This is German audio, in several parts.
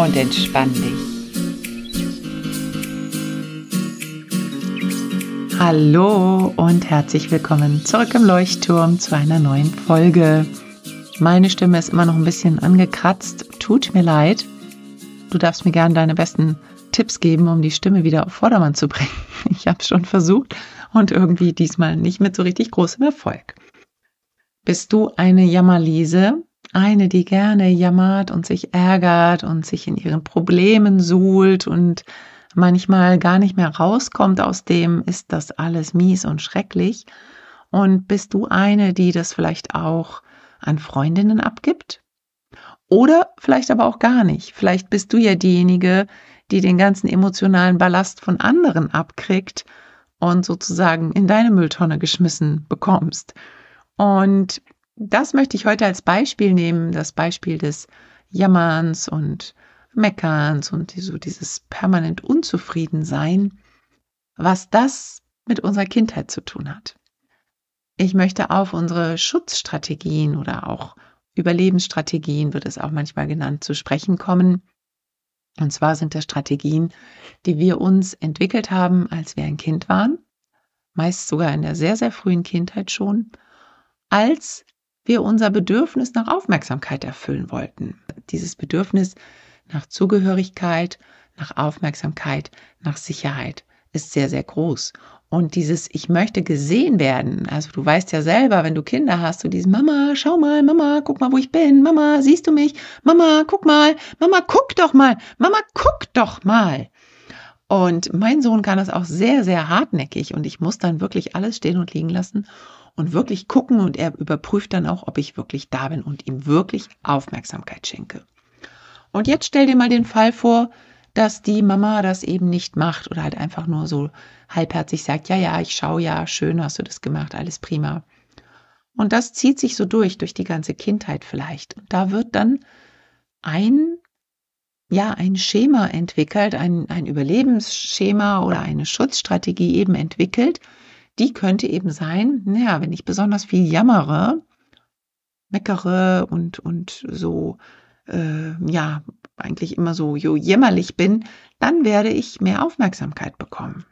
Und entspann dich. Hallo und herzlich willkommen zurück im Leuchtturm zu einer neuen Folge. Meine Stimme ist immer noch ein bisschen angekratzt. Tut mir leid. Du darfst mir gerne deine besten Tipps geben, um die Stimme wieder auf Vordermann zu bringen. Ich habe es schon versucht und irgendwie diesmal nicht mit so richtig großem Erfolg. Bist du eine Jammerliese? Eine, die gerne jammert und sich ärgert und sich in ihren Problemen suhlt und manchmal gar nicht mehr rauskommt aus dem, ist das alles mies und schrecklich. Und bist du eine, die das vielleicht auch an Freundinnen abgibt? Oder vielleicht aber auch gar nicht. Vielleicht bist du ja diejenige, die den ganzen emotionalen Ballast von anderen abkriegt und sozusagen in deine Mülltonne geschmissen bekommst. Und das möchte ich heute als Beispiel nehmen, das Beispiel des Jammerns und Meckerns und so dieses permanent Unzufriedensein, was das mit unserer Kindheit zu tun hat. Ich möchte auf unsere Schutzstrategien oder auch Überlebensstrategien, wird es auch manchmal genannt, zu sprechen kommen. Und zwar sind das Strategien, die wir uns entwickelt haben, als wir ein Kind waren, meist sogar in der sehr, sehr frühen Kindheit schon, als wir unser Bedürfnis nach Aufmerksamkeit erfüllen wollten. Dieses Bedürfnis nach Zugehörigkeit, nach Aufmerksamkeit, nach Sicherheit ist sehr, sehr groß. Und dieses Ich möchte gesehen werden, also du weißt ja selber, wenn du Kinder hast, so dieses Mama, schau mal, Mama, guck mal, wo ich bin, Mama, siehst du mich, Mama, guck mal, Mama, guck doch mal, Mama, guck doch mal. Und mein Sohn kann das auch sehr, sehr hartnäckig und ich muss dann wirklich alles stehen und liegen lassen und wirklich gucken und er überprüft dann auch, ob ich wirklich da bin und ihm wirklich Aufmerksamkeit schenke. Und jetzt stell dir mal den Fall vor, dass die Mama das eben nicht macht oder halt einfach nur so halbherzig sagt, ja, ja, ich schaue ja, schön hast du das gemacht, alles prima. Und das zieht sich so durch, durch die ganze Kindheit vielleicht. Und da wird dann ein, ja, ein Schema entwickelt, ein, ein Überlebensschema oder eine Schutzstrategie eben entwickelt. Die könnte eben sein, naja, wenn ich besonders viel jammere, meckere und, und so äh, ja, eigentlich immer so jämmerlich bin, dann werde ich mehr Aufmerksamkeit bekommen.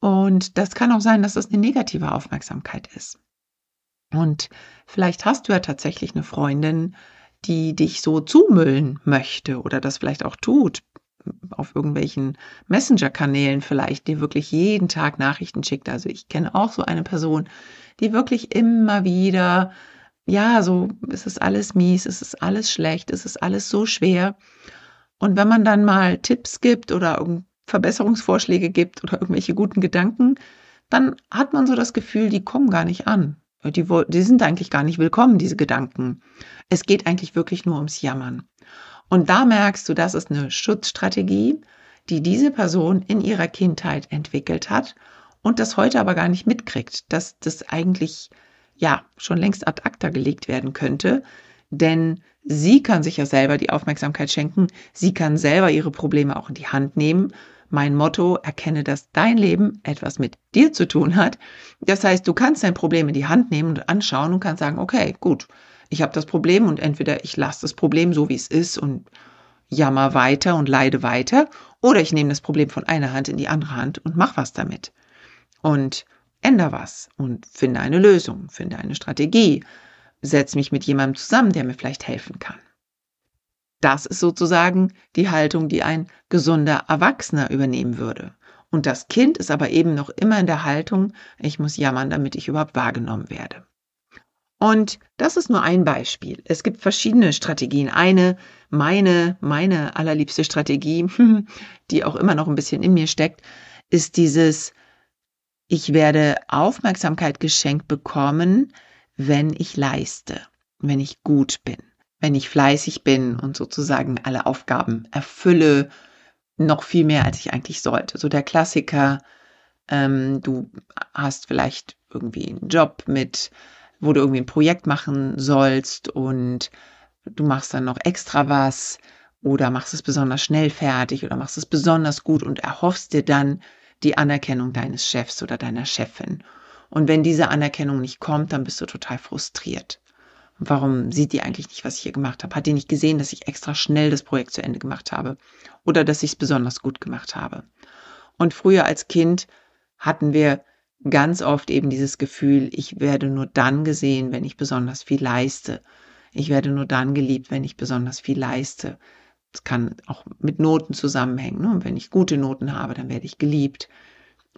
Und das kann auch sein, dass das eine negative Aufmerksamkeit ist. Und vielleicht hast du ja tatsächlich eine Freundin, die dich so zumüllen möchte oder das vielleicht auch tut, auf irgendwelchen Messenger-Kanälen vielleicht, die wirklich jeden Tag Nachrichten schickt. Also ich kenne auch so eine Person, die wirklich immer wieder ja, so, es ist alles mies, es ist alles schlecht, es ist alles so schwer. Und wenn man dann mal Tipps gibt oder Verbesserungsvorschläge gibt oder irgendwelche guten Gedanken, dann hat man so das Gefühl, die kommen gar nicht an. Die, die sind eigentlich gar nicht willkommen, diese Gedanken. Es geht eigentlich wirklich nur ums Jammern. Und da merkst du, das ist eine Schutzstrategie, die diese Person in ihrer Kindheit entwickelt hat und das heute aber gar nicht mitkriegt, dass das eigentlich ja schon längst ad acta gelegt werden könnte, denn sie kann sich ja selber die Aufmerksamkeit schenken, sie kann selber ihre Probleme auch in die Hand nehmen. Mein Motto, erkenne, dass dein Leben etwas mit dir zu tun hat. Das heißt, du kannst dein Problem in die Hand nehmen und anschauen und kannst sagen, okay, gut, ich habe das Problem und entweder ich lasse das Problem so, wie es ist und jammer weiter und leide weiter, oder ich nehme das Problem von einer Hand in die andere Hand und mach was damit. Und änder was und finde eine Lösung, finde eine Strategie, setz mich mit jemandem zusammen, der mir vielleicht helfen kann. Das ist sozusagen die Haltung, die ein gesunder Erwachsener übernehmen würde. Und das Kind ist aber eben noch immer in der Haltung, ich muss jammern, damit ich überhaupt wahrgenommen werde. Und das ist nur ein Beispiel. Es gibt verschiedene Strategien. Eine, meine, meine allerliebste Strategie, die auch immer noch ein bisschen in mir steckt, ist dieses ich werde Aufmerksamkeit geschenkt bekommen, wenn ich leiste, wenn ich gut bin, wenn ich fleißig bin und sozusagen alle Aufgaben erfülle, noch viel mehr, als ich eigentlich sollte. So der Klassiker, ähm, du hast vielleicht irgendwie einen Job mit, wo du irgendwie ein Projekt machen sollst und du machst dann noch extra was oder machst es besonders schnell fertig oder machst es besonders gut und erhoffst dir dann die Anerkennung deines Chefs oder deiner Chefin. Und wenn diese Anerkennung nicht kommt, dann bist du total frustriert. Warum sieht die eigentlich nicht, was ich hier gemacht habe? Hat die nicht gesehen, dass ich extra schnell das Projekt zu Ende gemacht habe oder dass ich es besonders gut gemacht habe? Und früher als Kind hatten wir ganz oft eben dieses Gefühl, ich werde nur dann gesehen, wenn ich besonders viel leiste. Ich werde nur dann geliebt, wenn ich besonders viel leiste. Das kann auch mit Noten zusammenhängen. Ne? Wenn ich gute Noten habe, dann werde ich geliebt.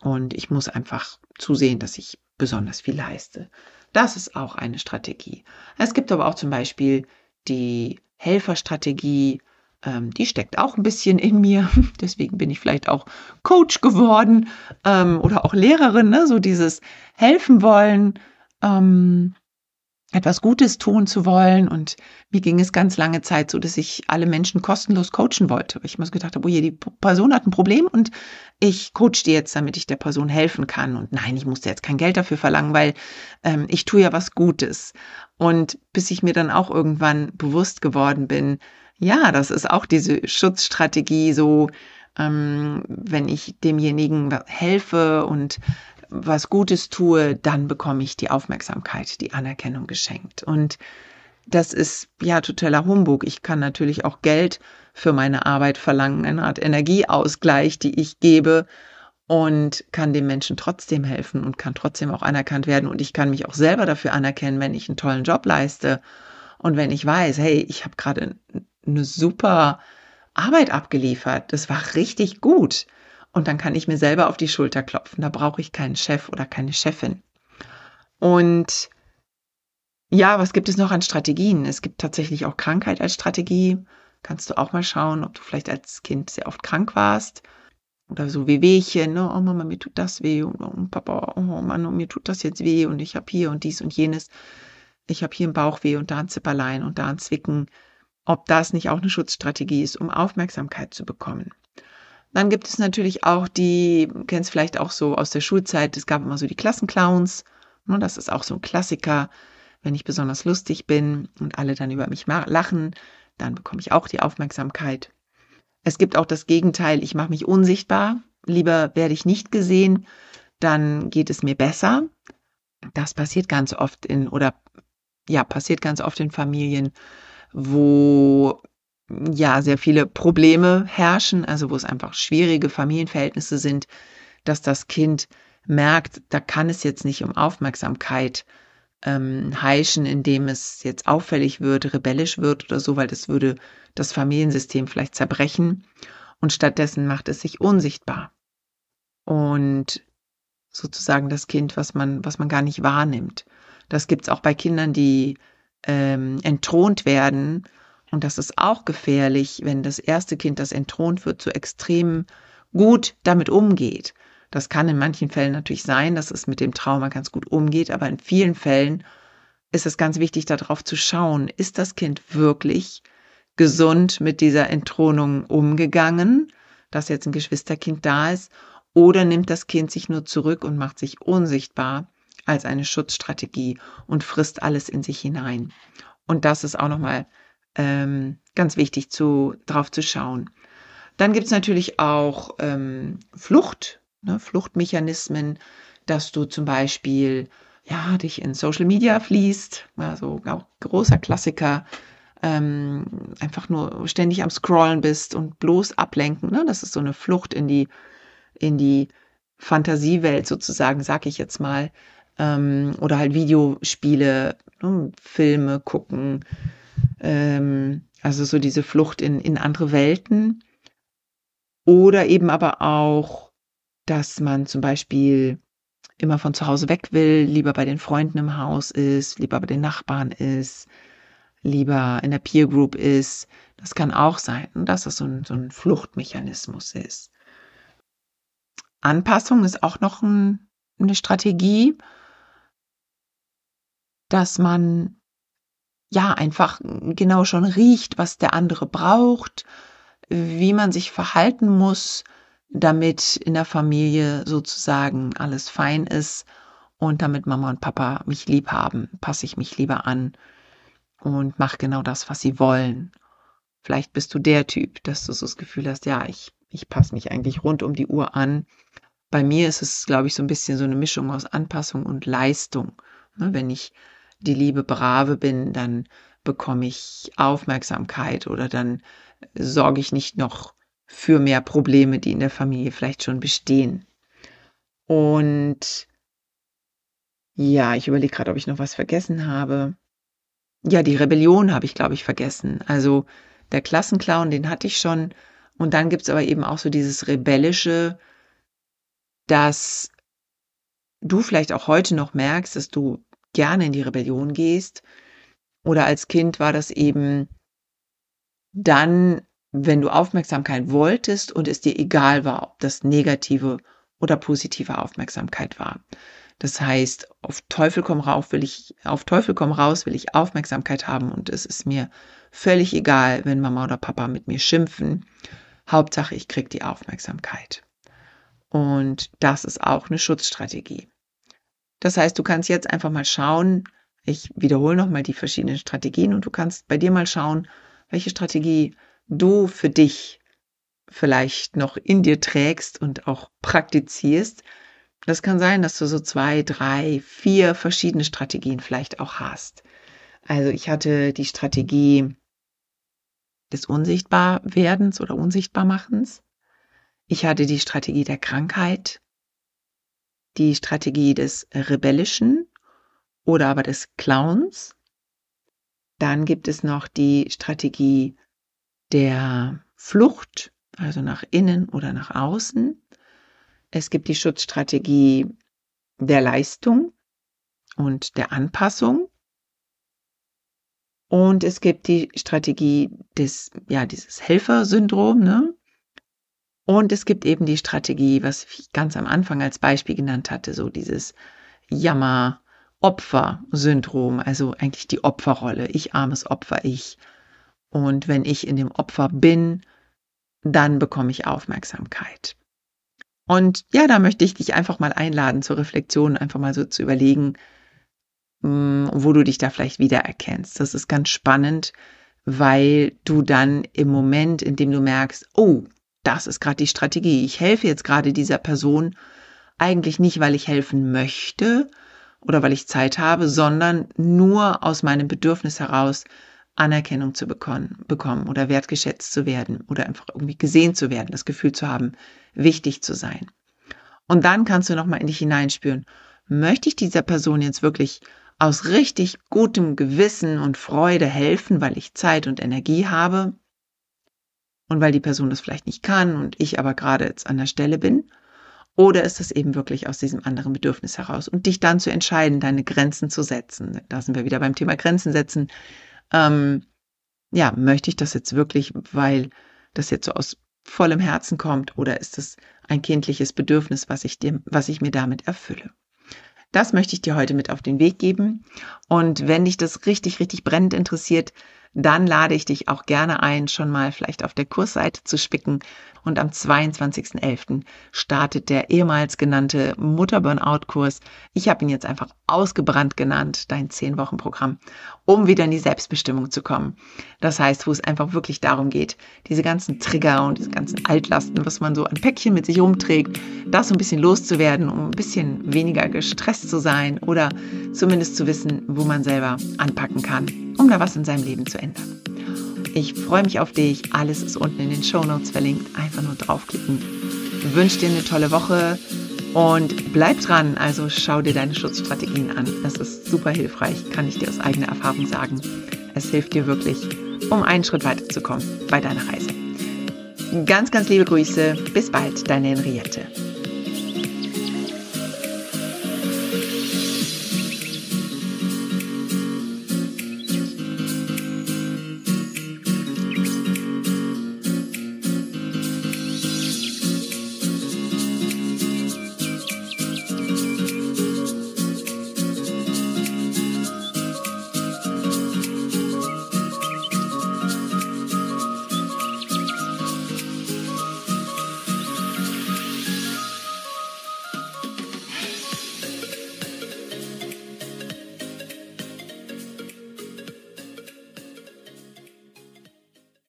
Und ich muss einfach zusehen, dass ich besonders viel leiste. Das ist auch eine Strategie. Es gibt aber auch zum Beispiel die Helferstrategie, ähm, die steckt auch ein bisschen in mir. Deswegen bin ich vielleicht auch Coach geworden ähm, oder auch Lehrerin, ne? so dieses helfen wollen, ähm, etwas Gutes tun zu wollen. Und mir ging es ganz lange Zeit so, dass ich alle Menschen kostenlos coachen wollte. Ich so gedacht habe, oh je, die Person hat ein Problem und ich coach die jetzt, damit ich der Person helfen kann. Und nein, ich musste jetzt kein Geld dafür verlangen, weil ähm, ich tue ja was Gutes. Und bis ich mir dann auch irgendwann bewusst geworden bin, ja, das ist auch diese Schutzstrategie, so ähm, wenn ich demjenigen helfe und was Gutes tue, dann bekomme ich die Aufmerksamkeit, die Anerkennung geschenkt. Und das ist ja totaler Humbug. Ich kann natürlich auch Geld für meine Arbeit verlangen, eine Art Energieausgleich, die ich gebe und kann dem Menschen trotzdem helfen und kann trotzdem auch anerkannt werden. Und ich kann mich auch selber dafür anerkennen, wenn ich einen tollen Job leiste und wenn ich weiß, hey, ich habe gerade eine super Arbeit abgeliefert. Das war richtig gut. Und dann kann ich mir selber auf die Schulter klopfen. Da brauche ich keinen Chef oder keine Chefin. Und ja, was gibt es noch an Strategien? Es gibt tatsächlich auch Krankheit als Strategie. Kannst du auch mal schauen, ob du vielleicht als Kind sehr oft krank warst. Oder so wie Wehchen, ne? oh Mama, mir tut das weh und oh Papa, oh Mann, oh, mir tut das jetzt weh und ich habe hier und dies und jenes. Ich habe hier ein Bauchweh und da ein Zipperlein und da ein Zwicken. Ob das nicht auch eine Schutzstrategie ist, um Aufmerksamkeit zu bekommen. Dann gibt es natürlich auch die, kennst vielleicht auch so aus der Schulzeit, es gab immer so die Klassenclowns. Ne, das ist auch so ein Klassiker. Wenn ich besonders lustig bin und alle dann über mich lachen, dann bekomme ich auch die Aufmerksamkeit. Es gibt auch das Gegenteil, ich mache mich unsichtbar. Lieber werde ich nicht gesehen, dann geht es mir besser. Das passiert ganz oft in, oder ja, passiert ganz oft in Familien, wo ja sehr viele Probleme herrschen, also wo es einfach schwierige Familienverhältnisse sind, dass das Kind merkt, da kann es jetzt nicht um Aufmerksamkeit ähm, heischen, indem es jetzt auffällig wird, rebellisch wird oder so, weil das würde das Familiensystem vielleicht zerbrechen. Und stattdessen macht es sich unsichtbar. Und sozusagen das Kind, was man, was man gar nicht wahrnimmt. Das gibt's auch bei Kindern, die ähm, entthront werden und das ist auch gefährlich, wenn das erste Kind, das entthront wird, so extrem gut damit umgeht. Das kann in manchen Fällen natürlich sein, dass es mit dem Trauma ganz gut umgeht, aber in vielen Fällen ist es ganz wichtig, darauf zu schauen, ist das Kind wirklich gesund mit dieser Entthronung umgegangen, dass jetzt ein Geschwisterkind da ist, oder nimmt das Kind sich nur zurück und macht sich unsichtbar als eine Schutzstrategie und frisst alles in sich hinein. Und das ist auch nochmal ähm, ganz wichtig zu, drauf zu schauen. Dann gibt es natürlich auch ähm, Flucht, ne, Fluchtmechanismen, dass du zum Beispiel ja, dich in Social Media fließt, also auch großer Klassiker, ähm, einfach nur ständig am Scrollen bist und bloß ablenken. Ne? Das ist so eine Flucht in die, in die Fantasiewelt sozusagen, sag ich jetzt mal. Ähm, oder halt Videospiele, ne? Filme gucken, ähm, also so diese Flucht in, in andere Welten. Oder eben aber auch, dass man zum Beispiel immer von zu Hause weg will, lieber bei den Freunden im Haus ist, lieber bei den Nachbarn ist, lieber in der Peer Group ist. Das kann auch sein, dass das so ein, so ein Fluchtmechanismus ist. Anpassung ist auch noch ein, eine Strategie, dass man ja, einfach genau schon riecht, was der andere braucht, wie man sich verhalten muss, damit in der Familie sozusagen alles fein ist und damit Mama und Papa mich lieb haben, passe ich mich lieber an und mache genau das, was sie wollen. Vielleicht bist du der Typ, dass du so das Gefühl hast, ja, ich, ich passe mich eigentlich rund um die Uhr an. Bei mir ist es, glaube ich, so ein bisschen so eine Mischung aus Anpassung und Leistung. Ne, wenn ich die liebe Brave bin, dann bekomme ich Aufmerksamkeit oder dann sorge ich nicht noch für mehr Probleme, die in der Familie vielleicht schon bestehen. Und ja, ich überlege gerade, ob ich noch was vergessen habe. Ja, die Rebellion habe ich, glaube ich, vergessen. Also der Klassenclown, den hatte ich schon. Und dann gibt's aber eben auch so dieses Rebellische, dass du vielleicht auch heute noch merkst, dass du gerne in die Rebellion gehst. Oder als Kind war das eben dann, wenn du Aufmerksamkeit wolltest und es dir egal war, ob das negative oder positive Aufmerksamkeit war. Das heißt, auf Teufel komm rauf will ich, auf Teufel komm raus will ich Aufmerksamkeit haben und es ist mir völlig egal, wenn Mama oder Papa mit mir schimpfen. Hauptsache, ich krieg die Aufmerksamkeit. Und das ist auch eine Schutzstrategie. Das heißt, du kannst jetzt einfach mal schauen, ich wiederhole nochmal die verschiedenen Strategien und du kannst bei dir mal schauen, welche Strategie du für dich vielleicht noch in dir trägst und auch praktizierst, das kann sein, dass du so zwei, drei, vier verschiedene Strategien vielleicht auch hast. Also ich hatte die Strategie des Unsichtbarwerdens oder Unsichtbarmachens. Ich hatte die Strategie der Krankheit, die Strategie des Rebellischen oder aber des Clowns. Dann gibt es noch die Strategie der Flucht, also nach innen oder nach außen. Es gibt die Schutzstrategie der Leistung und der Anpassung. Und es gibt die Strategie des, ja, dieses Helfersyndrom, ne? Und es gibt eben die Strategie, was ich ganz am Anfang als Beispiel genannt hatte, so dieses Jammer-Opfer-Syndrom, also eigentlich die Opferrolle. Ich armes Opfer, ich. Und wenn ich in dem Opfer bin, dann bekomme ich Aufmerksamkeit. Und ja, da möchte ich dich einfach mal einladen zur Reflexion, einfach mal so zu überlegen, mm, wo du dich da vielleicht wiedererkennst. Das ist ganz spannend, weil du dann im Moment, in dem du merkst, oh, das ist gerade die Strategie. Ich helfe jetzt gerade dieser Person eigentlich nicht, weil ich helfen möchte oder weil ich Zeit habe, sondern nur aus meinem Bedürfnis heraus, Anerkennung zu bekommen, bekommen oder wertgeschätzt zu werden oder einfach irgendwie gesehen zu werden, das Gefühl zu haben, wichtig zu sein. Und dann kannst du nochmal in dich hineinspüren, möchte ich dieser Person jetzt wirklich aus richtig gutem Gewissen und Freude helfen, weil ich Zeit und Energie habe und weil die Person das vielleicht nicht kann und ich aber gerade jetzt an der Stelle bin? Oder ist es eben wirklich aus diesem anderen Bedürfnis heraus? Und dich dann zu entscheiden, deine Grenzen zu setzen. Da sind wir wieder beim Thema Grenzen setzen ähm, ja, möchte ich das jetzt wirklich, weil das jetzt so aus vollem Herzen kommt oder ist es ein kindliches Bedürfnis, was ich dir, was ich mir damit erfülle? Das möchte ich dir heute mit auf den Weg geben. Und wenn dich das richtig, richtig brennend interessiert, dann lade ich dich auch gerne ein, schon mal vielleicht auf der Kursseite zu spicken. Und am 22.11. startet der ehemals genannte Mutter-Burnout-Kurs. Ich habe ihn jetzt einfach ausgebrannt genannt, dein 10-Wochen-Programm, um wieder in die Selbstbestimmung zu kommen. Das heißt, wo es einfach wirklich darum geht, diese ganzen Trigger und diese ganzen Altlasten, was man so an Päckchen mit sich rumträgt, das so ein bisschen loszuwerden, um ein bisschen weniger gestresst zu sein oder zumindest zu wissen, wo man selber anpacken kann, um da was in seinem Leben zu ändern. Ich freue mich auf dich. Alles ist unten in den Show Notes verlinkt. Einfach nur draufklicken. Ich wünsche dir eine tolle Woche und bleib dran. Also schau dir deine Schutzstrategien an. Das ist super hilfreich, kann ich dir aus eigener Erfahrung sagen. Es hilft dir wirklich, um einen Schritt weiterzukommen bei deiner Reise. Ganz, ganz liebe Grüße. Bis bald, deine Henriette.